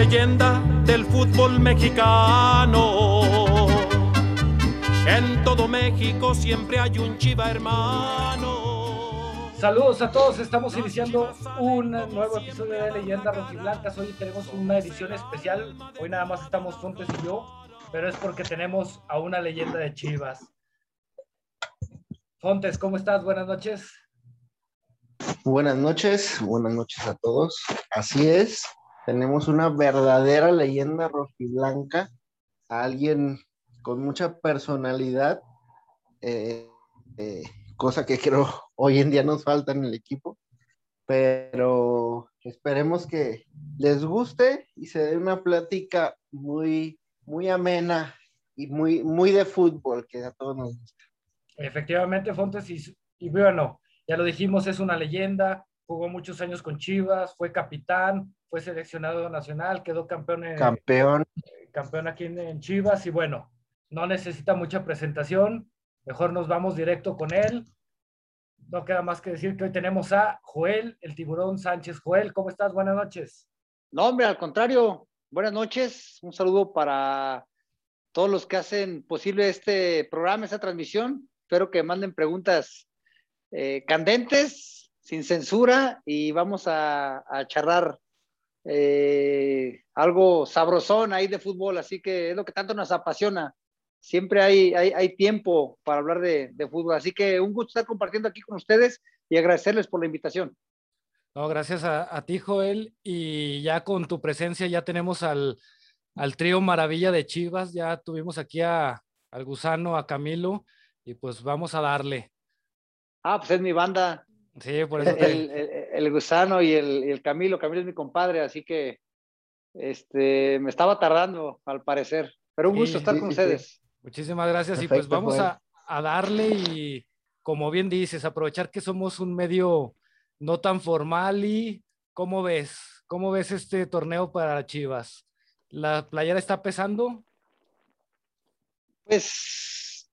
leyenda del fútbol mexicano. En todo México siempre hay un chiva hermano. Saludos a todos, estamos iniciando un nuevo episodio de Leyendas Rojiblancas. Hoy tenemos una edición especial. Hoy nada más estamos Fontes y yo, pero es porque tenemos a una leyenda de Chivas. Fontes, ¿cómo estás? Buenas noches. Buenas noches, buenas noches a todos. Así es, tenemos una verdadera leyenda rojiblanca, alguien con mucha personalidad, eh, eh, cosa que creo hoy en día nos falta en el equipo, pero esperemos que les guste y se dé una plática muy, muy amena y muy, muy de fútbol, que a todos nos gusta. Efectivamente, Fontes, y, y bueno, ya lo dijimos, es una leyenda, jugó muchos años con Chivas, fue capitán, fue seleccionado nacional, quedó campeón, en, campeón. campeón aquí en, Chivas y bueno, no necesita mucha presentación, mejor nos vamos directo con él. No queda más que decir que hoy tenemos a Joel, el tiburón Sánchez. Joel, ¿cómo estás? Buenas noches. No, hombre, al contrario, buenas noches. Un saludo para todos los que hacen posible este programa, esta transmisión. Espero que manden preguntas eh, candentes, sin censura, y vamos a, charlar eh, algo sabrosón ahí de fútbol, así que es lo que tanto nos apasiona. Siempre hay, hay, tiempo para hablar de, fútbol, así que un gusto estar compartiendo aquí con ustedes y agradecerles por la invitación. No, gracias a, ti, Joel, y ya con tu presencia ya tenemos al, al trío Maravilla de Chivas, ya tuvimos aquí a, al Gusano, a Camilo, y pues vamos a darle. Ah, pues es mi banda. Sí, por eso. El, Gusano y el, Camilo. Camilo es mi compadre, así que este, me estaba tardando, al parecer. Pero un gusto estar con ustedes. Muchísimas gracias. y pues vamos a, a, darle y, como bien dices, aprovechar que somos un medio no tan formal y, ¿cómo ves? ¿Cómo ves este torneo para Chivas? ¿La playera está pesando? Pues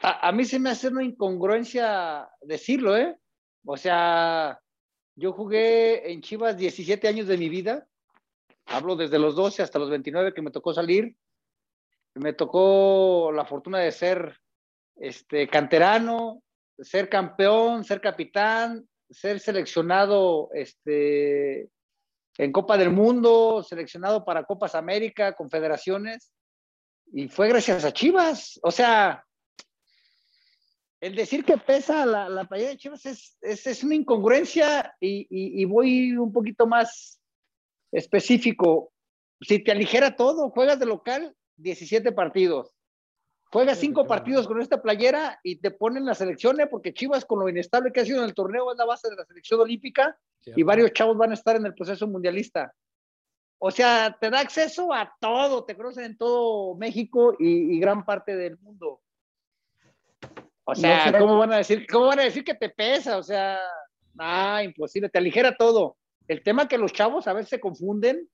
a, mí se me hace una incongruencia decirlo, ¿eh? O sea, yo jugué en Chivas 17 años de mi vida. Hablo desde los 12 hasta los 29 que me tocó salir. Me tocó la fortuna de ser este, canterano, ser campeón, ser capitán, ser seleccionado este, en Copa del Mundo, seleccionado para Copas América, confederaciones. Y fue gracias a Chivas. O sea, el decir que pesa la, la playera de Chivas es, es, una incongruencia y, y, voy un poquito más específico. Si te aligera todo, juegas de local 17 partidos. Juegas cinco partidos con esta playera y te ponen la selección, ¿eh? porque Chivas, con lo inestable que ha sido en el torneo, es la base de la selección olímpica y varios chavos van a estar en el proceso mundialista. O sea, te da acceso a todo, te conocen en todo México y, y gran parte del mundo. O sea, ¿cómo, van a decir, ¿cómo van a decir que te pesa? O sea, ah, imposible, te aligera todo. El tema que los chavos a veces se confunden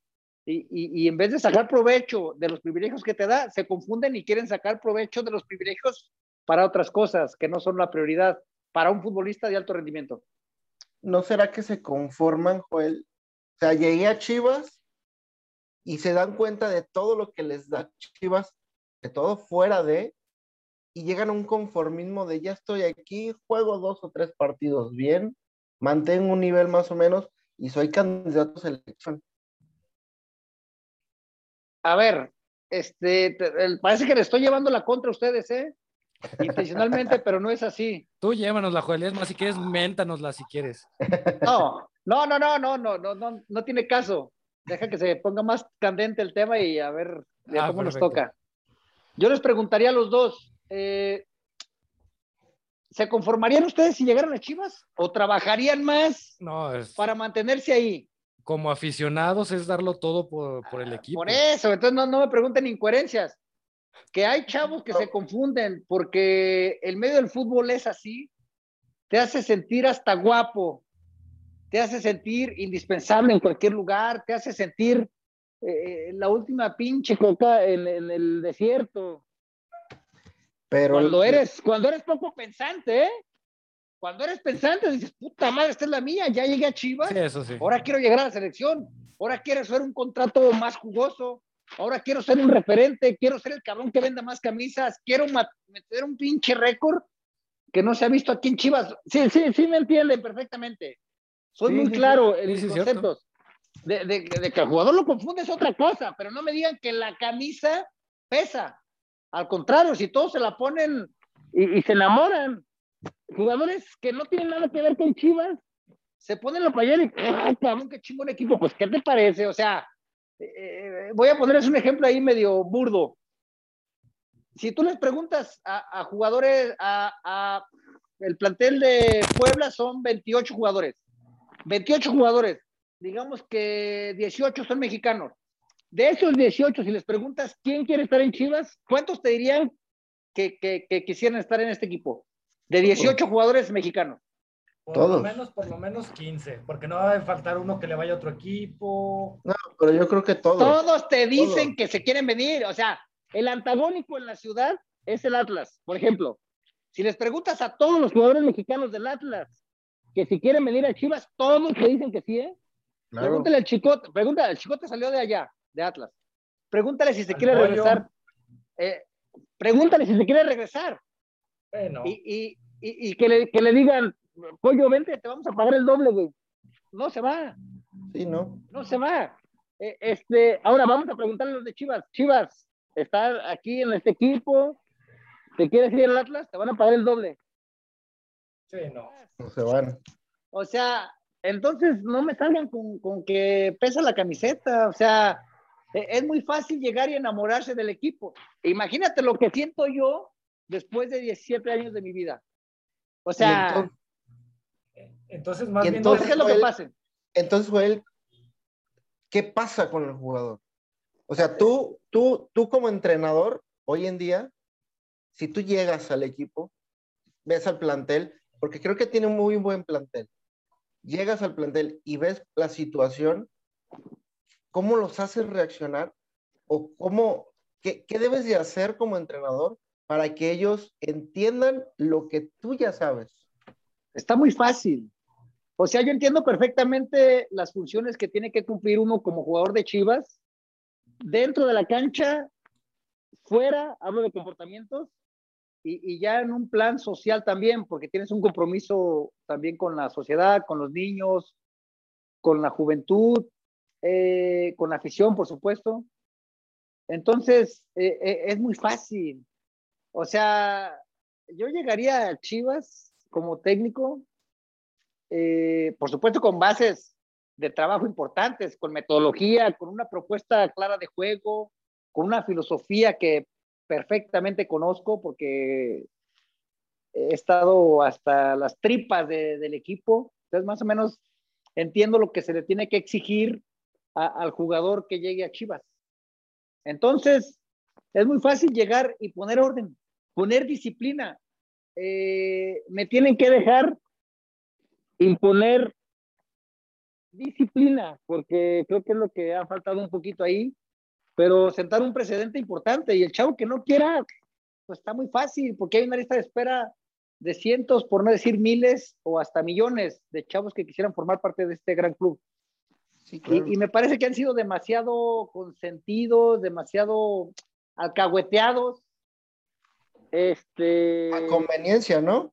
y, y, en vez de sacar provecho de los privilegios que te da, se confunden y quieren sacar provecho de los privilegios para otras cosas que no son la prioridad para un futbolista de alto rendimiento. ¿No será que se conforman, Joel? O sea, llegué a Chivas y se dan cuenta de todo lo que les da Chivas, de todo fuera de, y llegan a un conformismo de ya estoy aquí, juego dos o tres partidos bien, mantengo un nivel más o menos y soy candidato a selección. A ver, este, parece que le estoy llevando la contra a ustedes, ¿eh? Intencionalmente, pero no es así. Tú llévanosla, Joel, es más, si quieres, méntanosla si quieres. No, no, no, no, no, no, no, no, no tiene caso. Deja que se ponga más candente el tema y a ver ah, cómo nos toca. Yo les preguntaría a los dos, eh, ¿se conformarían ustedes si llegaran a Chivas? ¿O trabajarían más para mantenerse ahí? Como aficionados es darlo todo por, el equipo. Por eso, entonces no, no me pregunten incoherencias. Que hay chavos que se confunden porque el medio del fútbol es así, te hace sentir hasta guapo, te hace sentir indispensable en cualquier lugar, te hace sentir eh, la última pinche coca en, el desierto. Pero cuando eres, cuando eres poco pensante, ¿eh? Cuando eres pensante, dices, puta madre, esta es la mía, ya llegué a Chivas. eso sí. Ahora quiero llegar a la selección. ahora quiero ser un contrato más jugoso, ahora quiero ser un referente, quiero ser el cabrón que venda más camisas, quiero meter un pinche récord que no se ha visto aquí en Chivas. Sí, sí, sí me entienden perfectamente. Soy muy claro en mis conceptos. De, de, que el jugador lo confunde es otra cosa, pero no me digan que la camisa pesa. Al contrario, si todos se la ponen y, se enamoran, jugadores que no tienen nada que ver con Chivas, se ponen la playera y, ¡ay, cabrón, qué chingón equipo! Pues, ¿qué te parece? O sea, eh, voy a ponerles un ejemplo ahí medio burdo. Si tú les preguntas a, jugadores, a, el plantel de Puebla son 28 jugadores. 28 jugadores. Digamos que 18 son mexicanos. De esos 18, si les preguntas quién quiere estar en Chivas, ¿cuántos te dirían que, que, quisieran estar en este equipo? De 18 jugadores mexicanos. Por lo menos, por lo menos 15, porque no va a faltar uno que le vaya a otro equipo. No, pero yo creo que todos. Todos te dicen que se quieren venir. O sea, el antagónico en la ciudad es el Atlas, por ejemplo. Si les preguntas a todos los jugadores mexicanos del Atlas que si quieren venir a Chivas, todos te dicen que sí, ¿eh? Pregúntale al Chicote, pregúntale, el Chicote salió de allá, de Atlas. Pregúntale si se quiere regresar. Eh, pregúntale si se quiere regresar. Bueno. Y, que, le, que le digan, pollo, vente, te vamos a pagar el doble, güey. No se va. Sí, no. No se va. Eh, este, ahora vamos a preguntarle a los de Chivas. Chivas, estar aquí en este equipo, te quieres ir al Atlas, te van a pagar el doble. Sí, no. No se van. O sea, entonces no me salgan con, con que pesa la camiseta. O sea, e, es muy fácil llegar y enamorarse del equipo. Imagínate lo que siento yo después de 17 años de mi vida. O sea. Entonces, más bien. Entonces, ¿qué es lo que pasa? Entonces, Joel, ¿qué pasa con el jugador? O sea, tú, tú, tú como entrenador, hoy en día, si tú llegas al equipo, ves al plantel, porque creo que tiene un muy buen plantel, llegas al plantel y ves la situación, ¿cómo los haces reaccionar? ¿O cómo, qué, debes de hacer como entrenador para que ellos entiendan lo que tú ya sabes? Está muy fácil. O sea, yo entiendo perfectamente las funciones que tiene que cumplir uno como jugador de Chivas dentro de la cancha, fuera, hablo de comportamientos, y, ya en un plan social también, porque tienes un compromiso también con la sociedad, con los niños, con la juventud, eh, con la afición, por supuesto. Entonces, eh, eh, es muy fácil. O sea, yo llegaría a Chivas como técnico, por supuesto con bases de trabajo importantes, con metodología, con una propuesta clara de juego, con una filosofía que perfectamente conozco porque he estado hasta las tripas del equipo, entonces más o menos entiendo lo que se le tiene que exigir al jugador que llegue a Chivas. Entonces, es muy fácil llegar y poner orden, poner disciplina. Eh, me tienen que dejar imponer disciplina, porque creo que es lo que ha faltado un poquito ahí, pero sentar un precedente importante y el chavo que no quiera, pues está muy fácil, porque hay una lista de espera de cientos, por no decir miles o hasta millones de chavos que quisieran formar parte de este gran club. Y, me parece que han sido demasiado consentidos, demasiado alcahueteados. Este... A conveniencia, ¿no?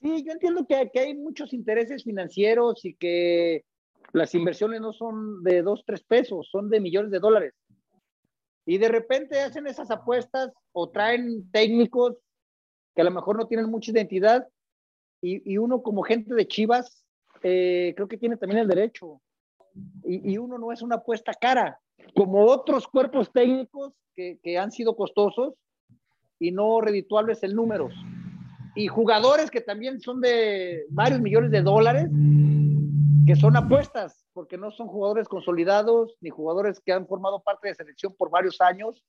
Sí, yo entiendo que, que, hay muchos intereses financieros y que las inversiones no son de dos, tres pesos, son de millones de dólares. Y de repente hacen esas apuestas o traen técnicos que a lo mejor no tienen mucha identidad y, y uno como gente de Chivas eh, creo que tiene también el derecho. Y, y, uno no es una apuesta cara, como otros cuerpos técnicos que, que han sido costosos y no redituables en números. Y jugadores que también son de varios millones de dólares, que son apuestas, porque no son jugadores consolidados, ni jugadores que han formado parte de selección por varios años,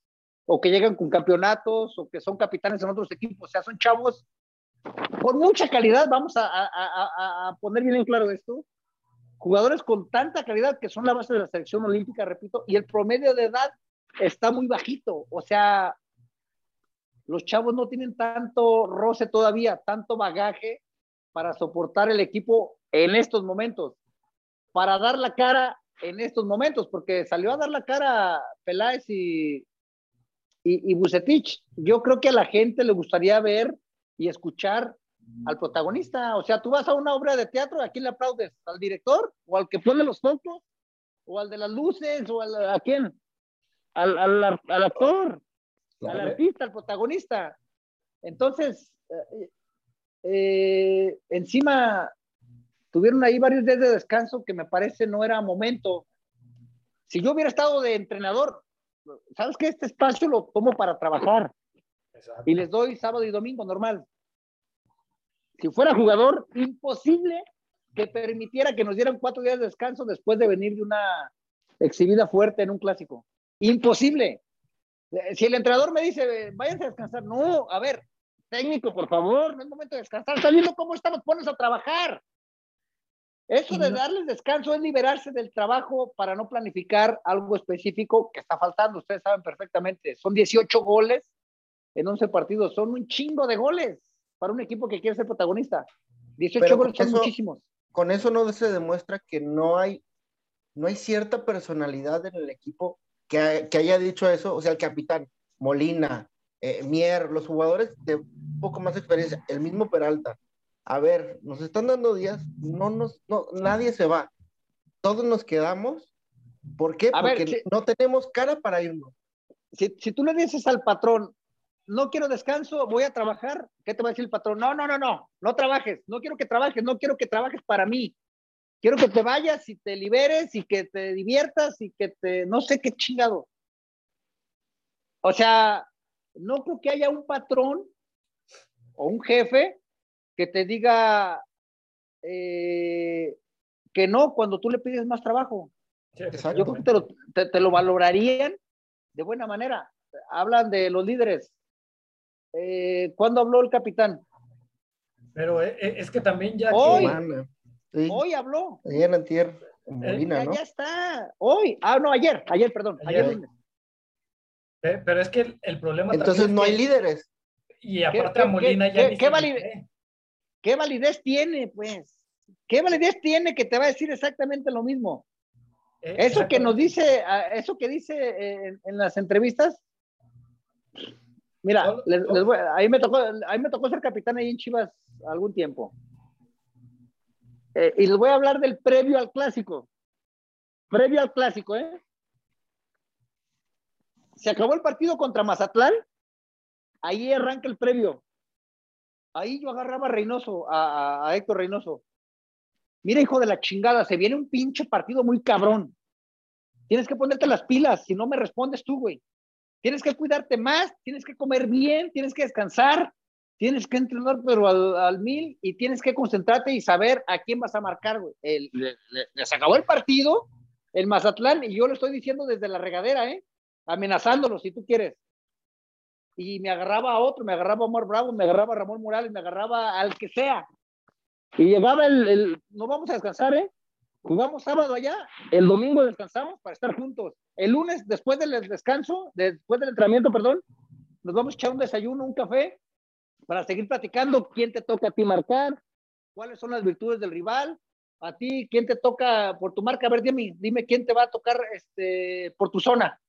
o que llegan con campeonatos, o que son capitanes en otros equipos, o sea, son chavos con mucha calidad, vamos a, a, a poner bien en claro esto, jugadores con tanta calidad que son la base de la selección olímpica, repito, y el promedio de edad está muy bajito, o sea, los chavos no tienen tanto roce todavía, tanto bagaje para soportar el equipo en estos momentos, para dar la cara en estos momentos, porque salió a dar la cara Peláez y, y, y Bucetich. Yo creo que a la gente le gustaría ver y escuchar al protagonista. O sea, tú vas a una obra de teatro, ¿a quién le aplaudes? ¿Al director? ¿O al que pone los focos? ¿O al de las luces? ¿O a quién? Al, al, al actor, al artista, al protagonista. Entonces, eh, eh, encima tuvieron ahí varios días de descanso que me parece no era momento. Si yo hubiera estado de entrenador, sabes que este espacio lo tomo para trabajar y les doy sábado y domingo normal. Si fuera jugador, imposible que permitiera que nos dieran cuatro días de descanso después de venir de una exhibida fuerte en un clásico. Imposible. Si el entrenador me dice, váyanse a descansar, no, a ver, técnico, por favor, no es momento de descansar, estás viendo cómo estamos, pones a trabajar. Eso de darles descanso es liberarse del trabajo para no planificar algo específico que está faltando. Ustedes saben perfectamente, son 18 goles en 11 partidos, son un chingo de goles para un equipo que quiere ser protagonista. 18 goles son muchísimos. Con eso no se demuestra que no hay, no hay cierta personalidad en el equipo que, que haya dicho eso, o sea, el capitán, Molina, eh, Mier, los jugadores de poco más experiencia, el mismo Peralta. A ver, nos están dando días, no nos, no, nadie se va. Todos nos quedamos. ¿Por qué? Porque no tenemos cara para irnos. Si, si tú le dices al patrón, no quiero descanso, voy a trabajar, ¿qué te va a decir el patrón? No, no, no, no, no trabajes, no quiero que trabajes, no quiero que trabajes para mí. Quiero que te vayas y te liberes y que te diviertas y que te, no sé qué chingado. O sea, no creo que haya un patrón o un jefe que te diga eh, que no cuando tú le pides más trabajo. Yo creo que te lo, valorarían de buena manera. Hablan de los líderes. Eh, ¿Cuándo habló el capitán? Pero eh, es que también ya. Hoy, hoy habló. Ayer en tierra, Molina, ya, ya, está. Hoy. Ah, no, ayer. Ayer, perdón. Ayer. Pero es que el, problema. Entonces no hay líderes. Y aparte a Molina ya. ¿qué, validez, ¿Qué validez tiene, pues? ¿Qué validez tiene que te va a decir exactamente lo mismo? Eh, eso que nos dice, ah, eso que dice en, las entrevistas, mira, ahí, me tocó, ahí me tocó ser capitán ahí en Chivas algún tiempo. Eh, y les voy a hablar del previo al clásico. Previo al clásico, ¿eh? se acabó el partido contra Mazatlán, ahí arranca el previo. Ahí yo agarraba a Reynoso, a, Héctor Reynoso. Mira, hijo de la chingada, se viene un pinche partido muy cabrón. Tienes que ponerte las pilas, si no me respondes tú, güey. Tienes que cuidarte más, tienes que comer bien, tienes que descansar, tienes que entrenar, pero al, mil, y tienes que concentrarte y saber a quién vas a marcar, güey. se acabó el partido, el Mazatlán, y yo lo estoy diciendo desde la regadera, ¿eh? amenazándolo, si tú quieres. Y me agarraba a otro, me agarraba a Omar Bravo, me agarraba a Ramón Morales, me agarraba al que sea. Y llegaba el, el no vamos a descansar, ¿eh? Jugamos sábado allá, el domingo descansamos para estar juntos. El lunes, después del descanso, después del entrenamiento, perdón, nos vamos a echar un desayuno, un café, para seguir platicando quién te toca a ti marcar, cuáles son las virtudes del rival, a ti quién te toca por tu marca, a ver, dime, dime quién te va a tocar este, por tu zona.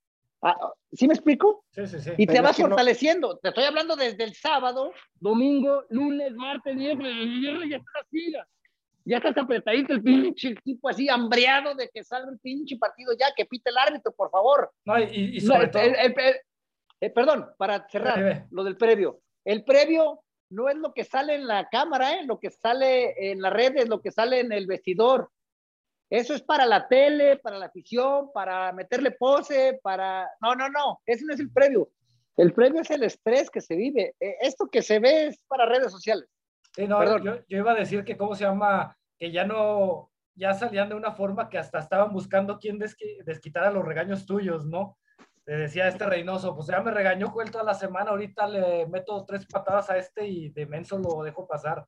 Ah, ¿Sí me explico? Sí, sí, sí. Y te vas fortaleciendo. Te estoy hablando desde el sábado, domingo, lunes, martes, miércoles, viernes, ya estás así. Ya estás apretadito el pinche equipo así, hambreado de que salga el pinche partido ya, que pite el árbitro, por favor. No, y, sobre todo... Eh, perdón, para cerrar lo del previo. El previo no es lo que sale en la cámara, ¿eh? lo que sale en las redes, lo que sale en el vestidor. Eso es para la tele, para la afición, para meterle pose, para... No, no, no, ese no es el previo. El previo es el estrés que se vive. E, esto que se ve es para redes sociales. Sí, no, yo, iba a decir que, ¿cómo se llama? Que ya no, ya salían de una forma que hasta estaban buscando quién desquitara los regaños tuyos, ¿no? Le decía este Reynoso, pues ya me regañó Joel toda la semana, ahorita le meto tres patadas a este y de menso lo dejo pasar.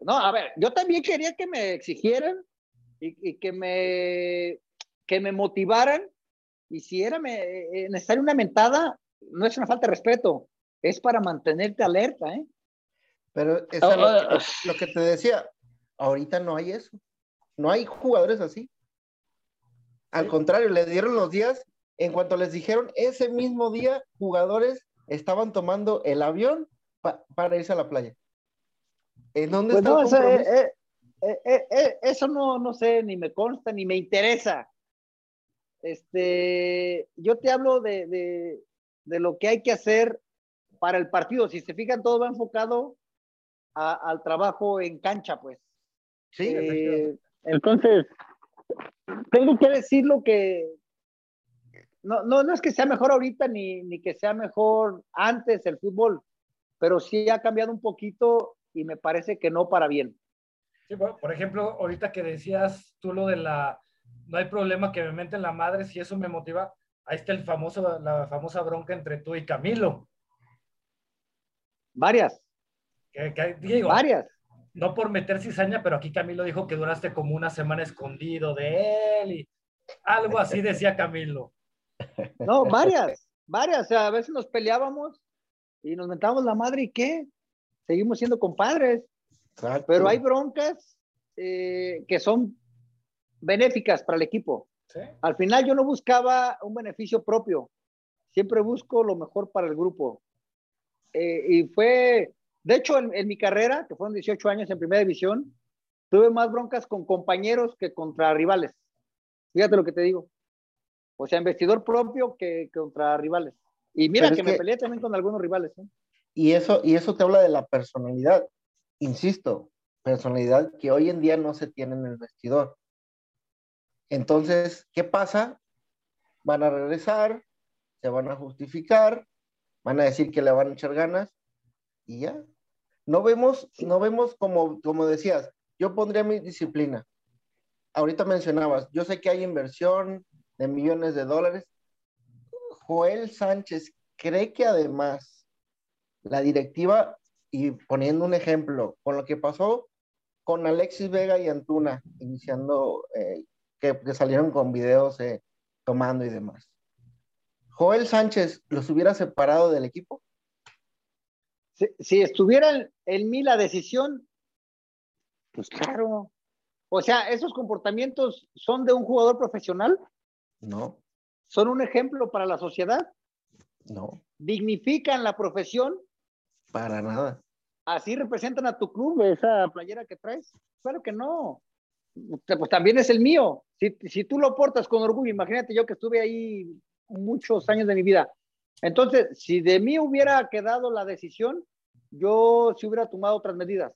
No, a ver, yo también quería que me exigieran y, que, me, que me motivaran. Y si era me, eh, necesaria una mentada, no es una falta de respeto, es para mantenerte alerta, ¿eh? Pero oh, oh, lo, que te decía, ahorita no hay eso. No hay jugadores así. Al contrario, le dieron los días. En cuanto les dijeron, ese mismo día, jugadores estaban tomando el avión para irse a la playa. ¿En dónde pues está eh, eh, eh, eso no, no sé, ni me consta, ni me interesa. Este, yo te hablo de, de, lo que hay que hacer para el partido. Si se fijan, todo va enfocado al trabajo en cancha, pues. Sí, entonces, tengo que decir lo que, no, no, no es que sea mejor ahorita ni, ni que sea mejor antes el fútbol, pero sí ha cambiado un poquito y me parece que no para bien. Sí, por ejemplo, ahorita que decías tú lo de la, no hay problema que me meten la madre, si eso me motiva, ahí está el famoso, la famosa bronca entre tú y Camilo. Varias. Digo, Varias. No por meter cizaña, pero aquí Camilo dijo que duraste como una semana escondido de él y algo así decía Camilo. No, varias, varias. O sea, a veces nos peleábamos y nos mentábamos la madre y qué. Seguimos siendo compadres. Pero hay broncas eh, que son benéficas para el equipo. Al final yo no buscaba un beneficio propio. Siempre busco lo mejor para el grupo. Eh, y fue, de hecho, en, en mi carrera, que fueron 18 años en primera división, tuve más broncas con compañeros que contra rivales. Fíjate lo que te digo. O sea, investidor propio que, contra rivales. Y mira que, me peleé también con algunos rivales. ¿eh? Y, eso, y eso te habla de la personalidad. Insisto, personalidad que hoy en día no se tiene en el vestidor. Entonces, ¿qué pasa? Van a regresar, se van a justificar, van a decir que le van a echar ganas y ya. No vemos, no vemos como, como decías, yo pondría mi disciplina. Ahorita mencionabas, yo sé que hay inversión, de millones de dólares. Joel Sánchez cree que además la directiva, y poniendo un ejemplo, con lo que pasó con Alexis Vega y Antuna, iniciando, eh, que, salieron con videos eh, tomando y demás. Joel Sánchez los hubiera separado del equipo. Si, estuviera en mí la decisión, pues claro. O sea, esos comportamientos son de un jugador profesional. No. ¿Son un ejemplo para la sociedad? No. ¿Dignifican la profesión? Para nada. ¿Así representan a tu club esa playera que traes? Claro que no. Pues también es el mío. Si, si tú lo portas con orgullo, imagínate yo que estuve ahí muchos años de mi vida. Entonces, si de mí hubiera quedado la decisión, yo sí hubiera tomado otras medidas.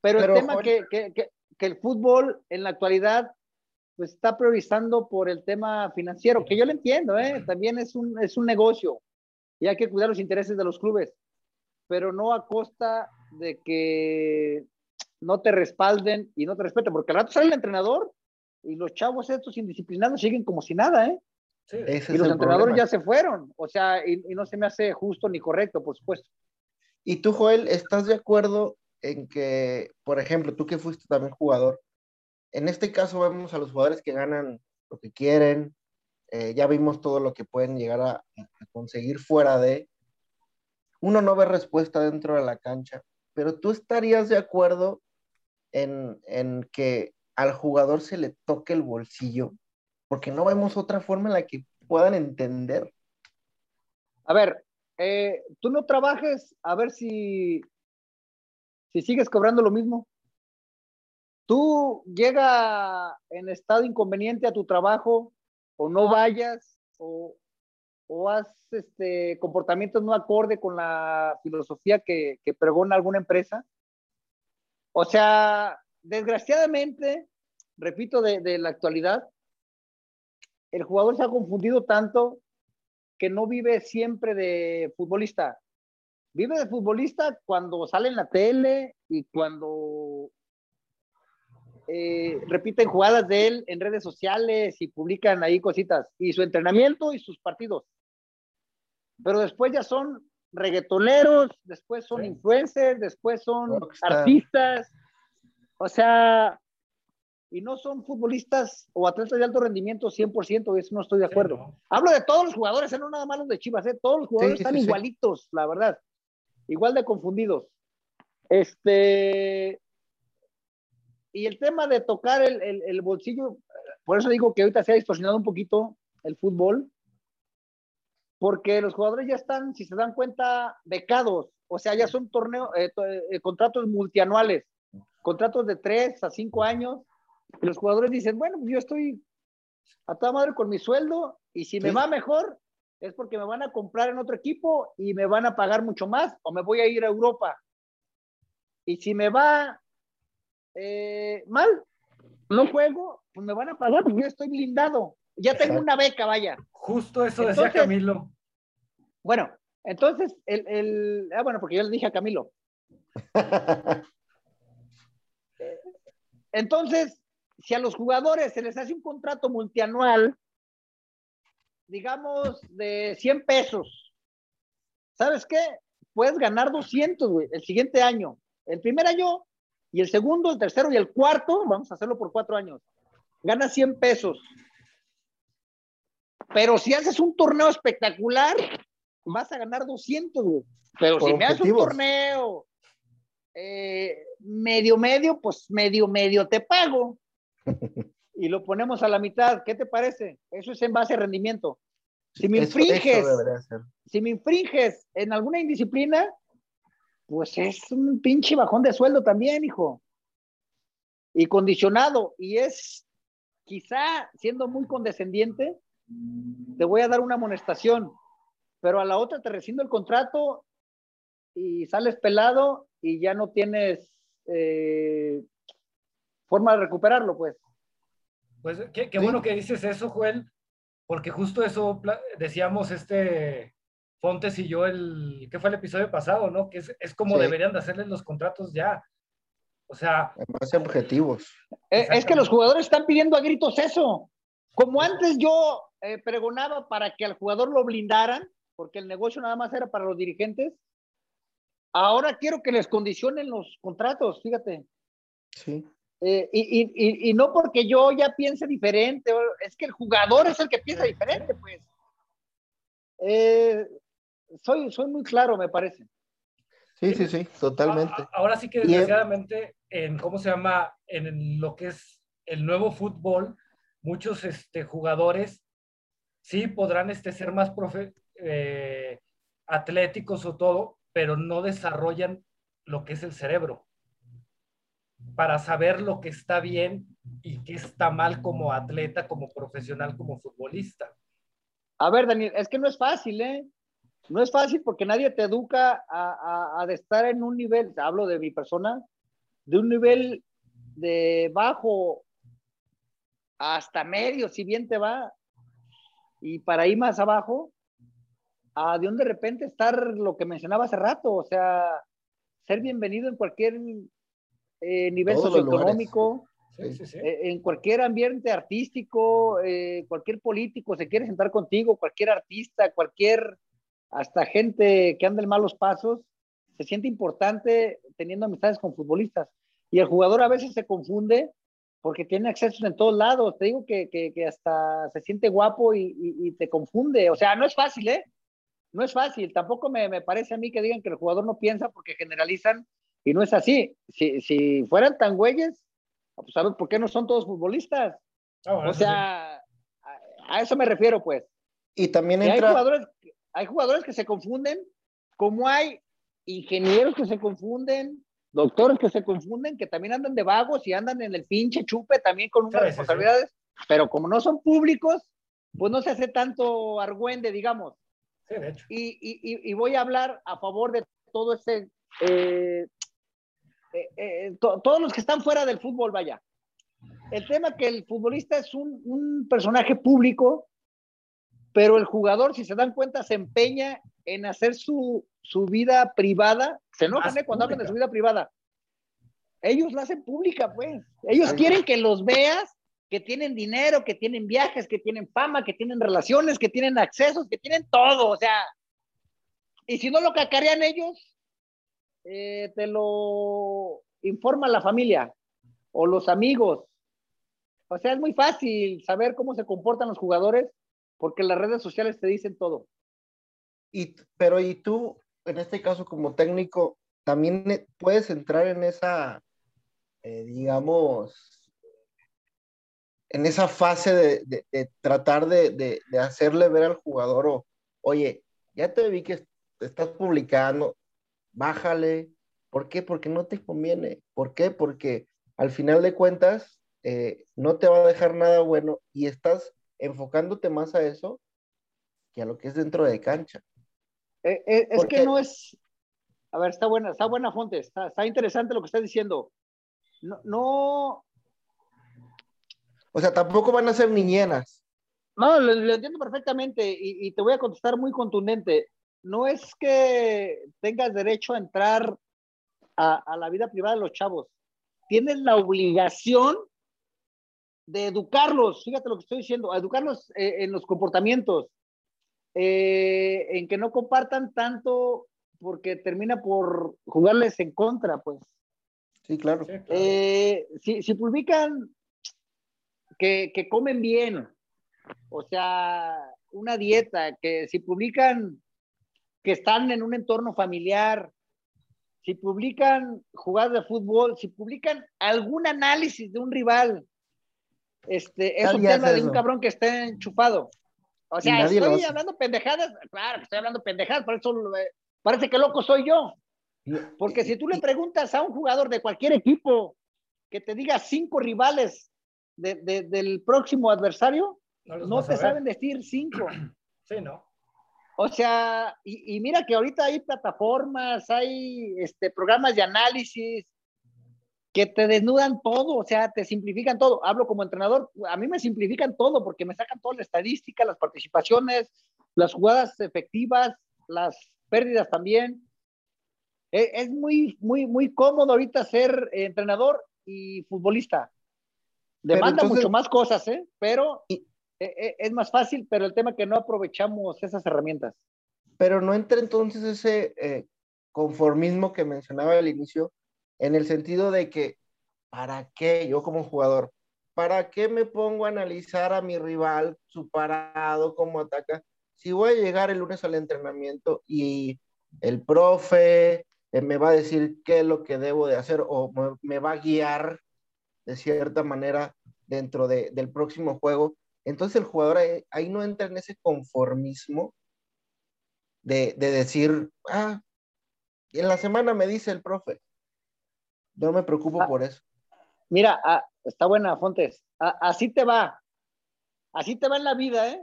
Pero, el tema que, que, que, el fútbol en la actualidad pues está priorizando por el tema financiero, que yo lo entiendo, ¿eh? también es un, es un negocio y hay que cuidar los intereses de los clubes, pero no a costa de que no te respalden y no te respeten, porque al rato sale el entrenador y los chavos estos indisciplinados siguen como si nada, ¿eh? y los entrenadores ya se fueron, o sea, y, y no se me hace justo ni correcto, por supuesto. Y tú, Joel, ¿estás de acuerdo en que, por ejemplo, tú que fuiste también jugador, en este caso vemos a los jugadores que ganan lo que quieren, eh, ya vimos todo lo que pueden llegar a, conseguir fuera de. Uno no ve respuesta dentro de la cancha, pero tú estarías de acuerdo en, que al jugador se le toque el bolsillo, porque no vemos otra forma en la que puedan entender. A ver, eh, tú no trabajes a ver si, si sigues cobrando lo mismo tú llega en estado inconveniente a tu trabajo o no vayas o, o haz este, comportamientos no acorde con la filosofía que, que pregona alguna empresa. O sea, desgraciadamente, repito, de, de la actualidad, el jugador se ha confundido tanto que no vive siempre de futbolista. Vive de futbolista cuando sale en la tele y cuando eh, repiten jugadas de él en redes sociales y publican ahí cositas, y su entrenamiento y sus partidos. Pero después ya son reggaetoneros, después son influencers, después son artistas, o sea, y no son futbolistas o atletas de alto rendimiento 100%, eso no estoy de acuerdo. Hablo de todos los jugadores, ¿eh? no nada más los de Chivas, ¿eh? todos los jugadores están igualitos, la verdad, igual de confundidos. Este, y el tema de tocar el, bolsillo, por eso digo que ahorita se ha distorsionado un poquito el fútbol, porque los jugadores ya están, si se dan cuenta, becados, o sea, ya son torneos, eh, eh, contratos multianuales, contratos de tres a cinco años, y los jugadores dicen, bueno, pues yo estoy a toda madre con mi sueldo, y si me va mejor, es porque me van a comprar en otro equipo y me van a pagar mucho más, o me voy a ir a Europa. Y si me va eh, mal, no juego, pues me van a pagar porque yo estoy blindado. Ya tengo una beca, vaya. Justo eso decía Camilo. Bueno, entonces, el, el, ah, bueno, porque yo le dije a Camilo. entonces, si a los jugadores se les hace un contrato multianual, digamos, de 100 pesos, ¿sabes qué? Puedes ganar 200, güey, el siguiente año. El primer año y el segundo, el tercero y el cuarto, vamos a hacerlo por cuatro años, gana 100 pesos. Pero si haces un torneo espectacular, vas a ganar 200, güey. Pero si me haces un torneo eh, medio, medio, pues medio, medio te pago. y lo ponemos a la mitad, ¿qué te parece? Eso es en base a rendimiento. Si me infringes, si me infringes en alguna indisciplina, pues es un pinche bajón de sueldo también, hijo. Y condicionado, y es quizá siendo muy condescendiente, te voy a dar una amonestación, pero a la otra te rescindo el contrato y sales pelado y ya no tienes eh, forma de recuperarlo, pues. Pues qué, bueno que dices eso, Joel, porque justo eso decíamos este Fontes y yo el, ¿qué fue el episodio pasado, no? Que es, como deberían de hacerles los contratos ya. O sea. Más objetivos. Eh, es, que los jugadores están pidiendo a gritos eso. Como antes yo eh, pregonaba para que al jugador lo blindaran, porque el negocio nada más era para los dirigentes, ahora quiero que les condicionen los contratos, fíjate. Sí. Eh, y, y, no porque yo ya piense diferente, es que el jugador es el que piensa diferente, pues. Eh, soy, soy muy claro, me parece. Sí, sí, sí, totalmente. Ahora sí que desgraciadamente, en cómo se llama, en lo que es el nuevo fútbol, muchos este, jugadores sí podrán este, ser más profe, eh, atléticos o todo, pero no desarrollan lo que es el cerebro para saber lo que está bien y qué está mal como atleta, como profesional, como futbolista. A ver, Daniel, es que no es fácil, ¿eh? No es fácil porque nadie te educa a, a, estar en un nivel, hablo de mi persona, de un nivel de bajo hasta medio, si bien te va, y para ir más abajo, a de un de repente estar lo que mencionaba hace rato, o sea, ser bienvenido en cualquier eh, nivel socioeconómico, eh, en cualquier ambiente artístico, eh, cualquier político se quiere sentar contigo, cualquier artista, cualquier hasta gente que anda en malos pasos, se siente importante teniendo amistades con futbolistas. Y el jugador a veces se confunde porque tiene acceso en todos lados. Te digo que, que, hasta se siente guapo y, y, te confunde. O sea, no es fácil, ¿eh? No es fácil. Tampoco me, me, parece a mí que digan que el jugador no piensa porque generalizan y no es así. Si, si fueran tan güeyes, pues a por qué no son todos futbolistas. Ah, o sea, a, a, eso me refiero, pues. Y también entra... hay jugadores hay jugadores que se confunden, como hay ingenieros que se confunden, doctores que se confunden, que también andan de vagos y andan en el pinche chupe también con unas responsabilidades, pero como no son públicos, pues no se hace tanto argüende, digamos. Sí, de hecho. Y, y, y, voy a hablar a favor de todo ese, eh, eh, eh, todos los que están fuera del fútbol, vaya. El tema que el futbolista es un, un personaje público pero el jugador, si se dan cuenta, se empeña en hacer su, su vida privada. Se enojan ¿eh? cuando hablan de su vida privada. Ellos la hacen pública, pues. Ellos quieren que los veas, que tienen dinero, que tienen viajes, que tienen fama, que tienen relaciones, que tienen accesos, que tienen todo. O sea, y si no lo cacarean ellos, eh, te lo informa la familia o los amigos. O sea, es muy fácil saber cómo se comportan los jugadores porque las redes sociales te dicen todo. Y, pero y tú, en este caso como técnico, también puedes entrar en esa, eh, digamos, en esa fase de, tratar de, hacerle ver al jugador, o, oye, ya te vi que estás publicando, bájale. ¿Por qué? Porque no te conviene. ¿Por qué? Porque al final de cuentas eh, no te va a dejar nada bueno y estás enfocándote más a eso que a lo que es dentro de cancha. Eh, eh, es que no es, a ver, está buena, está buena Fonte, está, está interesante lo que estás diciendo. No, no, o sea, tampoco van a ser niñeras. No, lo, entiendo perfectamente y, te voy a contestar muy contundente. No es que tengas derecho a entrar a, la vida privada de los chavos. Tienes la obligación de educarlos, fíjate lo que estoy diciendo, educarlos eh, en los comportamientos, eh, en que no compartan tanto porque termina por jugarles en contra, pues. Sí, claro. Eh, si, si, publican que, comen bien, o sea, una dieta, que si publican que están en un entorno familiar, si publican jugadas de fútbol, si publican algún análisis de un rival, este, es un tema de un cabrón que esté enchufado. O sea, estoy hablando pendejadas, claro que estoy hablando pendejadas, por eso parece que loco soy yo. Porque si tú le preguntas a un jugador de cualquier equipo que te diga cinco rivales del próximo adversario, no, te saben decir cinco. Sí, ¿no? O sea, y, mira que ahorita hay plataformas, hay este, programas de análisis que te desnudan todo, o sea, te simplifican todo. Hablo como entrenador, a mí me simplifican todo porque me sacan toda la estadística, las participaciones, las jugadas efectivas, las pérdidas también. E, es muy, muy, muy cómodo ahorita ser entrenador y futbolista. Demanda mucho más cosas, ¿eh? Pero e, es más fácil, pero el tema es que no aprovechamos esas herramientas. Pero no entra entonces ese eh, conformismo que mencionaba al inicio, en el sentido de que, ¿para qué yo como jugador? ¿Para qué me pongo a analizar a mi rival, su parado, cómo ataca? Si voy a llegar el lunes al entrenamiento y el profe eh, me va a decir qué es lo que debo de hacer o me va a guiar de cierta manera dentro del próximo juego. Entonces el jugador ahí, no entra en ese conformismo de, decir, ah, en la semana me dice el profe. No me preocupo ah, por eso. Mira, ah, está buena, Fontes. así te va. Así te va en la vida, ¿eh?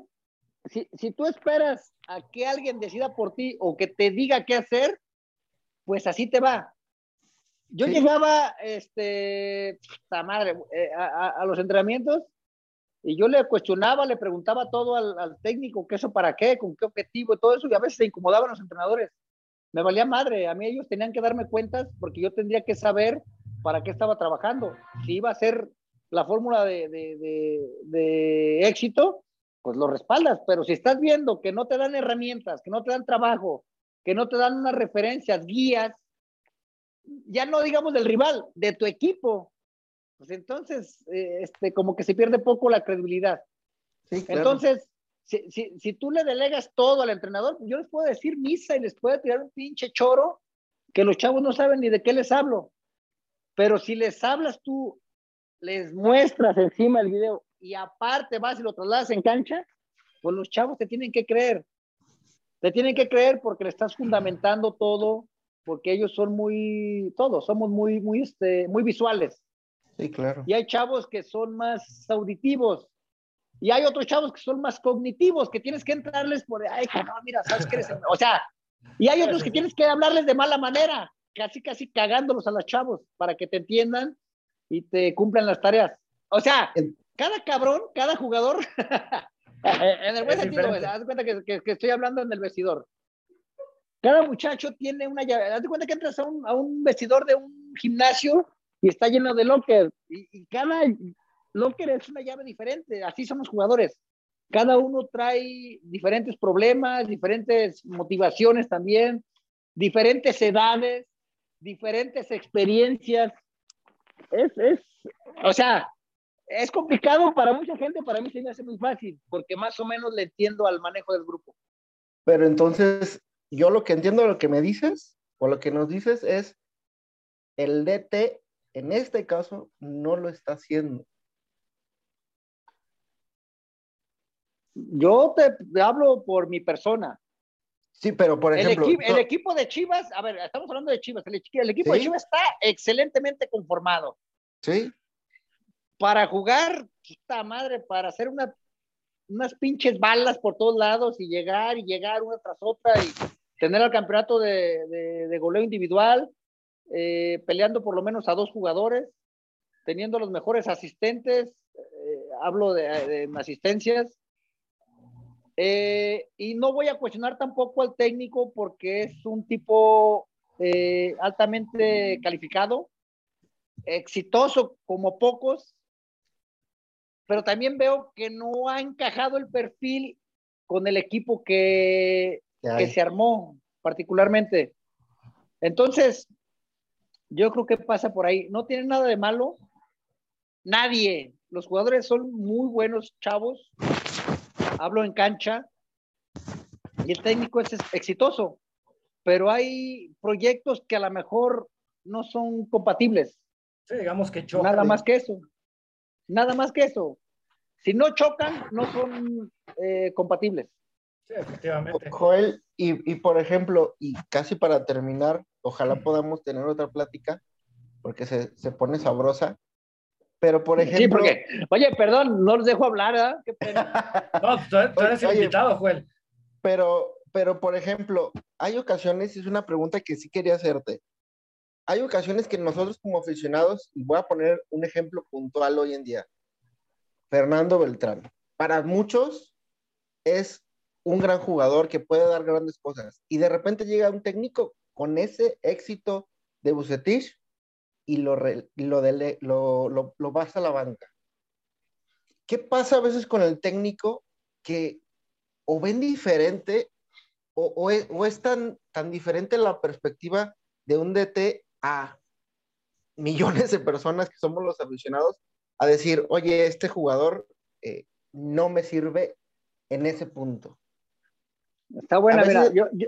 Si, si tú esperas a que alguien decida por ti o que te diga qué hacer, pues así te va. Yo llegaba, este, madre, eh, a, los entrenamientos y yo le cuestionaba, le preguntaba todo al, técnico, qué eso para qué, con qué objetivo y todo eso, y a veces se incomodaban los entrenadores. Me valía madre, a mí ellos tenían que darme cuentas porque yo tendría que saber para qué estaba trabajando. Si iba a ser la fórmula de, de, de éxito, pues lo respaldas, pero si estás viendo que no te dan herramientas, que no te dan trabajo, que no te dan unas referencias, guías, ya no digamos del rival, de tu equipo, pues entonces, eh, este, como que se pierde poco la credibilidad. Entonces, si, si, si, tú le delegas todo al entrenador, yo les puedo decir misa y les puedo tirar un pinche choro que los chavos no saben ni de qué les hablo. Pero si les hablas tú, les muestras encima el video y aparte vas y lo trasladas en cancha, pues los chavos te tienen que creer. Te tienen que creer porque le estás fundamentando todo porque ellos son muy, todos somos muy, muy, este, muy visuales. Sí, claro. Y hay chavos que son más auditivos. Y hay otros chavos que son más cognitivos, que tienes que entrarles por, ay, no, mira, sabes que eres, o sea, y hay otros que tienes que hablarles de mala manera, casi, casi cagándolos a los chavos para que te entiendan y te cumplan las tareas. O sea, cada cabrón, cada jugador, en el buen sentido, haz cuenta que, que, estoy hablando en el vestidor. Cada muchacho tiene una llave. Haz de cuenta que entras a un, a un vestidor de un gimnasio y está lleno de locker. Y, cada locker es una llave diferente. Así somos jugadores. Cada uno trae diferentes problemas, diferentes motivaciones también, diferentes edades, diferentes experiencias. Es, es, o sea, es complicado para mucha gente, para mí se me hace muy fácil, porque más o menos le entiendo al manejo del grupo. Pero entonces, yo lo que entiendo de lo que me dices, o lo que nos dices es, el DT en este caso no lo está haciendo. Yo te hablo por mi persona. Sí, pero por ejemplo. El, equipo de Chivas, a ver, estamos hablando de Chivas. El, equipo de Chivas está excelentemente conformado. Sí. Para jugar, puta madre, para hacer una, unas pinches balas por todos lados y llegar y llegar una tras otra y tener el campeonato de, de, goleo individual, eh, peleando por lo menos a dos jugadores, teniendo los mejores asistentes, eh, hablo de, de asistencias, eh, y no voy a cuestionar tampoco al técnico porque es un tipo eh, altamente calificado, exitoso como pocos, pero también veo que no ha encajado el perfil con el equipo que, que se armó particularmente. Entonces, yo creo que pasa por ahí. No tiene nada de malo. Nadie. Los jugadores son muy buenos chavos hablo en cancha, y el técnico es exitoso, pero hay proyectos que a lo mejor no son compatibles. Sí, digamos que chocan. Nada más que eso. Nada más que eso. Si no chocan, no son eh, compatibles. Sí, efectivamente. Joel, y, y, por ejemplo, y casi para terminar, ojalá podamos tener otra plática, porque se, se pone sabrosa. Pero, por ejemplo. Sí, porque, oye, perdón, no los dejo hablar, ¿ah? Qué pena. no, tú, eres el invitado, Joel. Pero, pero, por ejemplo, hay ocasiones, es una pregunta que sí quería hacerte. Hay ocasiones que nosotros como aficionados, y voy a poner un ejemplo puntual hoy en día, Fernando Beltrán. Para muchos es un gran jugador que puede dar grandes cosas. Y de repente llega un técnico con ese éxito de Bucetich y lo, lo, de, lo, lo, lo vas a la banca. ¿Qué pasa a veces con el técnico que o ven diferente o, o, es, o es, tan, tan diferente la perspectiva de un DT a millones de personas que somos los aficionados a decir, oye, este jugador eh, no me sirve en ese punto? Está buena, mira, yo, yo...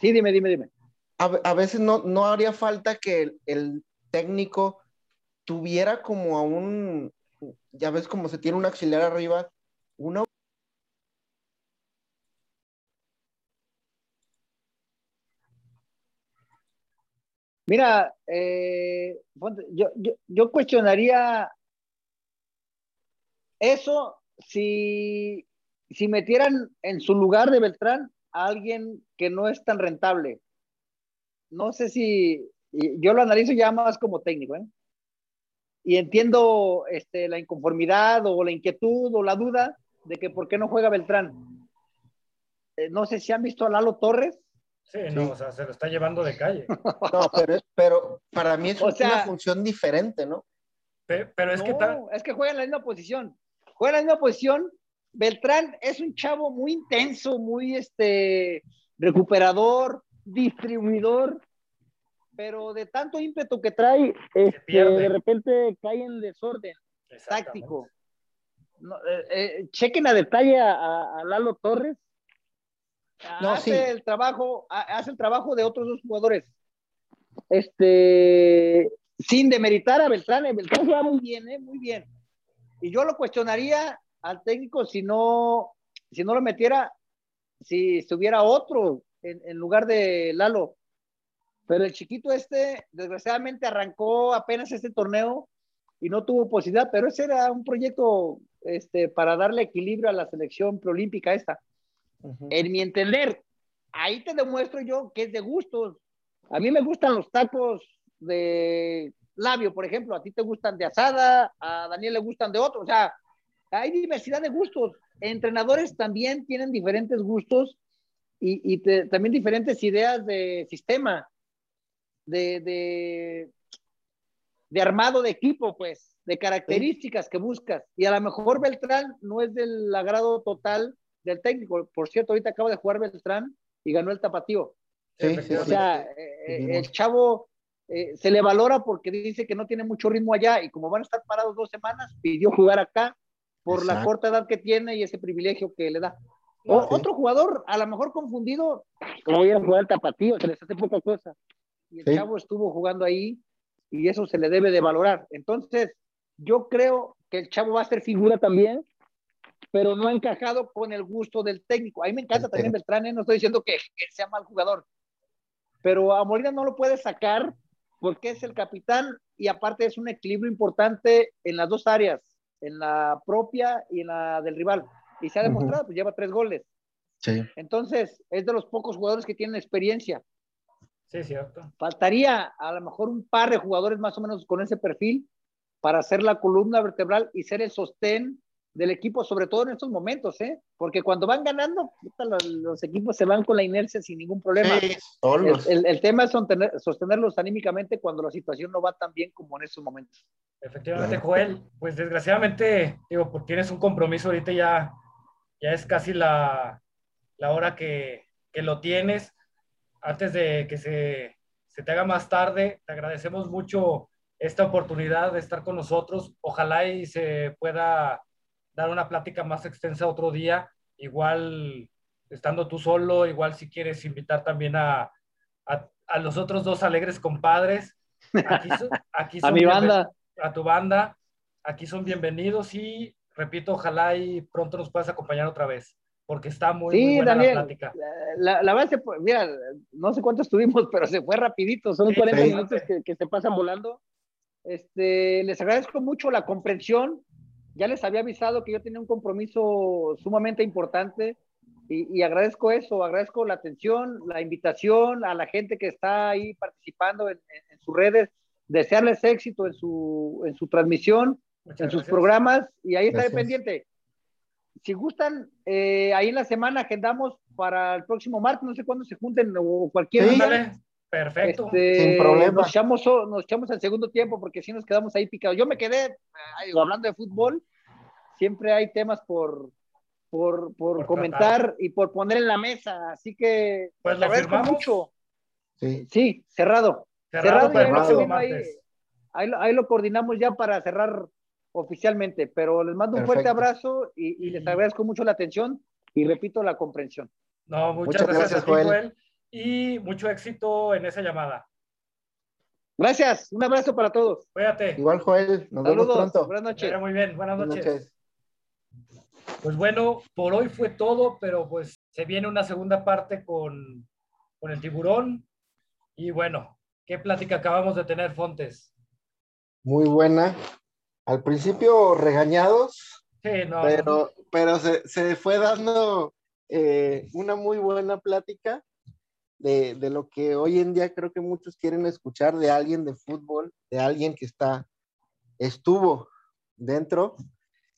Sí, dime, dime, dime. A, a, veces no, no haría falta que el, técnico tuviera como a un, ya ves como se tiene un auxiliar arriba, uno Mira, eh, yo, yo, yo, cuestionaría eso si, si metieran en su lugar de Beltrán a alguien que no es tan rentable. No sé si, yo lo analizo ya más como técnico, ¿eh? Y entiendo este, la inconformidad o la inquietud o la duda de que por qué no juega Beltrán. Eh, no sé si han visto a Lalo Torres. Sí, no, o sea, se lo está llevando de calle. No, pero, pero para mí es una función diferente, ¿no? Pero, es que tal... es que juega en la misma posición. Juega en la misma posición. Beltrán es un chavo muy intenso, muy este recuperador, distribuidor, pero de tanto ímpetu que trae, este, de repente cae en desorden táctico. Eh, eh, chequen a detalle a, Lalo Torres. No, hace el trabajo, hace el trabajo de otros dos jugadores. Este, sin demeritar a Beltrán, Beltrán juega muy bien, ¿eh? muy bien. Y yo lo cuestionaría al técnico si no, si no lo metiera, si estuviera otro en, en lugar de Lalo pero el chiquito este, desgraciadamente, arrancó apenas este torneo y no tuvo posibilidad, pero ese era un proyecto este, para darle equilibrio a la selección preolímpica esta. En mi entender, ahí te demuestro yo que es de gustos. A mí me gustan los tacos de labio, por ejemplo, a ti te gustan de asada, a Daniel le gustan de otro, o sea, hay diversidad de gustos. Entrenadores también tienen diferentes gustos y, y también diferentes ideas de sistema de, de, armado de equipo, pues, de características que buscas. Y a lo mejor Beltrán no es del agrado total del técnico. Por cierto, ahorita acaba de jugar Beltrán y ganó el tapatío. o sea, eh, el chavo eh, se le valora porque dice que no tiene mucho ritmo allá y como van a estar parados dos semanas, pidió jugar acá por la corta edad que tiene y ese privilegio que le da. O, Otro jugador, a lo mejor confundido, como voy a jugar el tapatío, se les hace poca cosa y el chavo estuvo jugando ahí y eso se le debe de valorar. Entonces, yo creo que el chavo va a ser figura también pero no ha encajado con el gusto del técnico. A mí me encanta también Beltrán, ¿eh? no estoy diciendo que, sea mal jugador, pero a Molina no lo puede sacar porque es el capitán y aparte es un equilibrio importante en las dos áreas, en la propia y en la del rival. Y se ha demostrado, pues lleva tres goles. Sí. Entonces, es de los pocos jugadores que tienen experiencia. Sí, cierto. Faltaría a lo mejor un par de jugadores más o menos con ese perfil para ser la columna vertebral y ser el sostén del equipo, sobre todo en estos momentos, ¿eh? Porque cuando van ganando, los, equipos se van con la inercia sin ningún problema. el, tema es sostenerlos anímicamente cuando la situación no va tan bien como en estos momentos. Efectivamente, Joel, pues desgraciadamente, digo, porque tienes un compromiso ahorita ya, ya es casi la, la hora que, que, lo tienes. Antes de que se, se te haga más tarde, te agradecemos mucho esta oportunidad de estar con nosotros. Ojalá y se pueda dar una plática más extensa otro día, igual estando tú solo, igual si quieres invitar también a, a, los otros dos alegres compadres. Aquí, aquí a mi banda. A tu banda. Aquí son bienvenidos y repito, ojalá y pronto nos puedas acompañar otra vez, porque está muy, buena la plática. La, la, base, mira, no sé cuánto estuvimos, pero se fue rapidito, son 40 minutos que, que, se pasan volando. Este, les agradezco mucho la comprensión, ya les había avisado que yo tenía un compromiso sumamente importante y, agradezco eso, agradezco la atención, la invitación a la gente que está ahí participando en, sus redes, desearles éxito en su, en su transmisión, en sus programas y ahí estaré pendiente. Si gustan, eh, ahí en la semana agendamos para el próximo martes, no sé cuándo se junten o cualquier día. Perfecto. Este, Sin problema. Nos echamos, nos echamos el segundo tiempo porque si nos quedamos ahí picados. Yo me quedé, hablando de fútbol, siempre hay temas por, por, por, comentar y por poner en la mesa. Así que pues lo firmamos. mucho. Sí. sí, cerrado. Cerrado, ahí, lo coordinamos ya para cerrar oficialmente. Pero les mando un fuerte abrazo y, les agradezco mucho la atención y repito la comprensión. No, muchas, gracias, Joel y mucho éxito en esa llamada. Gracias, un abrazo para todos. Cuídate. Igual, Joel, nos vemos pronto. Buenas noches. muy bien, buenas noches. Pues bueno, por hoy fue todo, pero pues se viene una segunda parte con, con el tiburón. Y bueno, ¿qué plática acabamos de tener, Fontes? Muy buena. Al principio regañados, sí, no, pero, pero se, se, fue dando eh, una muy buena plática de, lo que hoy en día creo que muchos quieren escuchar de alguien de fútbol, de alguien que está, estuvo dentro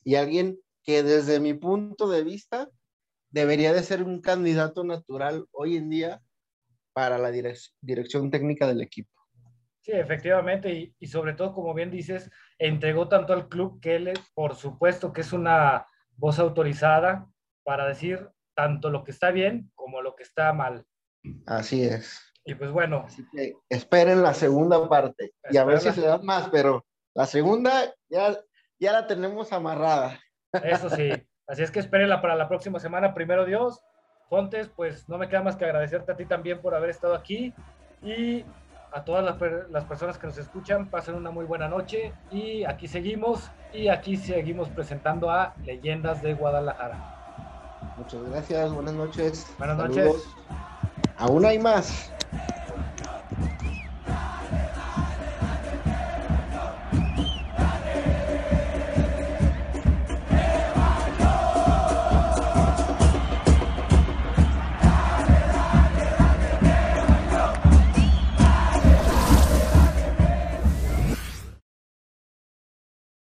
y alguien que desde mi punto de vista debería de ser un candidato natural hoy en día para la dirección técnica del equipo. Sí, efectivamente, y, y, sobre todo, como bien dices, entregó tanto al club que él, por supuesto, que es una voz autorizada para decir tanto lo que está bien como lo que está mal. Así es. Y pues bueno. Así que esperen la segunda parte y a ver si se da más, pero la segunda ya, ya la tenemos amarrada. Eso sí. Así es que espérenla para la próxima semana, primero Dios. Fontes, pues no me queda más que agradecerte a ti también por haber estado aquí y a todas las, las, personas que nos escuchan, pasen una muy buena noche y aquí seguimos y aquí seguimos presentando a Leyendas de Guadalajara. Muchas gracias, buenas noches. Buenas noches. Aún hay más.